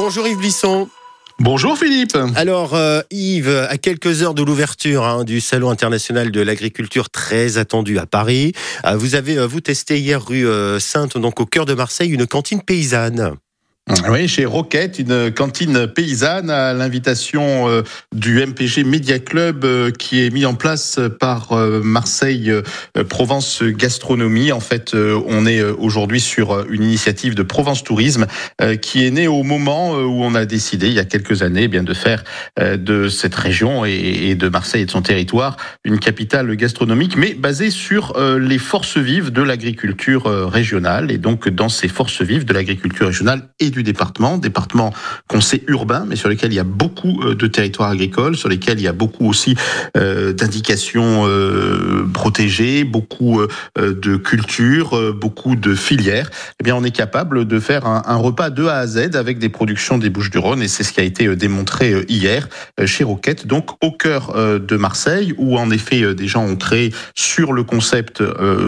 Bonjour Yves Blisson. Bonjour Philippe. Alors euh, Yves, à quelques heures de l'ouverture hein, du Salon international de l'agriculture très attendu à Paris, euh, vous avez euh, vous testé hier rue Sainte, donc au cœur de Marseille, une cantine paysanne. Oui, chez Roquette, une cantine paysanne à l'invitation euh, du MPG Media Club euh, qui est mis en place par euh, Marseille Provence Gastronomie. En fait, on est aujourd'hui sur une initiative de Provence Tourisme qui est née au moment où on a décidé, il y a quelques années, eh bien de faire de cette région et de Marseille et de son territoire une capitale gastronomique, mais basée sur les forces vives de l'agriculture régionale. Et donc, dans ces forces vives de l'agriculture régionale et du du département, département qu'on sait urbain, mais sur lequel il y a beaucoup euh, de territoires agricoles, sur lesquels il y a beaucoup aussi euh, d'indications euh, protégées, beaucoup de cultures, beaucoup de filières. Eh bien, on est capable de faire un, repas de A à Z avec des productions des Bouches-du-Rhône, et c'est ce qui a été démontré hier chez Roquette, donc au cœur de Marseille, où en effet des gens ont créé sur le concept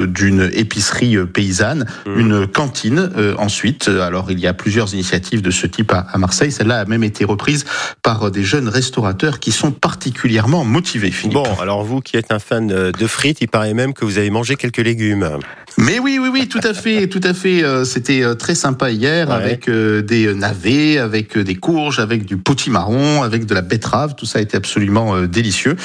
d'une épicerie paysanne, mmh. une cantine ensuite. Alors il y a plusieurs initiative de ce type à, Marseille. Celle-là a même été reprise par des jeunes restaurateurs qui sont particulièrement motivés. Bon, alors vous qui êtes un fan de frites, il paraît même que vous avez mangé quelques légumes. Mais oui, oui, oui, tout à fait, tout à fait. Euh, c'était euh, très sympa hier avec euh, des navets, avec des courges, avec du potimarron, avec de la betterave. Tout ça a été absolument délicieux.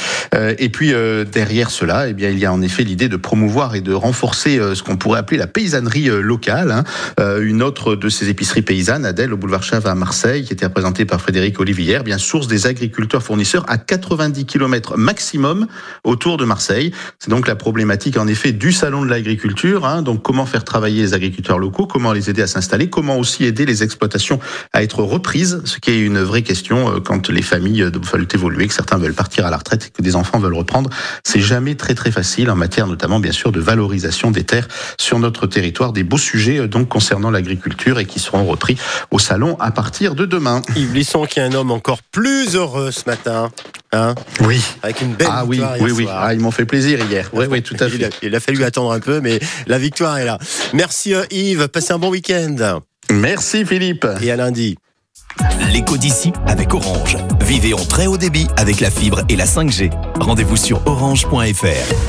Et puis derrière cela, eh bien, il y a en effet l'idée de promouvoir et de renforcer ce qu'on pourrait appeler la paysannerie locale. Hein. Une autre de ces épiceries paysannes, Adèle, au boulevard Chave à Marseille, qui était représentée par Frédéric Olivière, bien source des agriculteurs fournisseurs à 90 km maximum autour de Marseille. C'est donc la problématique en effet du salon de l'agriculture Hein. donc comment faire travailler les agriculteurs locaux, comment les aider à s'installer, comment aussi aider les exploitations à être reprises, ce qui est une vraie question euh, quand les familles veulent évoluer, que certains veulent partir à la retraite et que des enfants veulent reprendre. C'est jamais très très facile en matière notamment bien sûr de valorisation des terres sur notre territoire, des beaux sujets euh, donc concernant l'agriculture et qui seront repris au salon à partir de demain. Yves Lisson qui est un homme encore plus heureux ce matin. Hein oui. Avec une belle ah, oui, oui, oui. Ah, ils m'ont fait plaisir hier. Oui, oui, tout à fait. Il a, fallu attendre un peu, mais la victoire est là. Merci euh, Yves. Passez un bon week-end. Merci Philippe. Et à lundi. L'écho d'ici avec Orange. Vivez en très haut débit avec la fibre et la 5G. Rendez-vous sur orange.fr.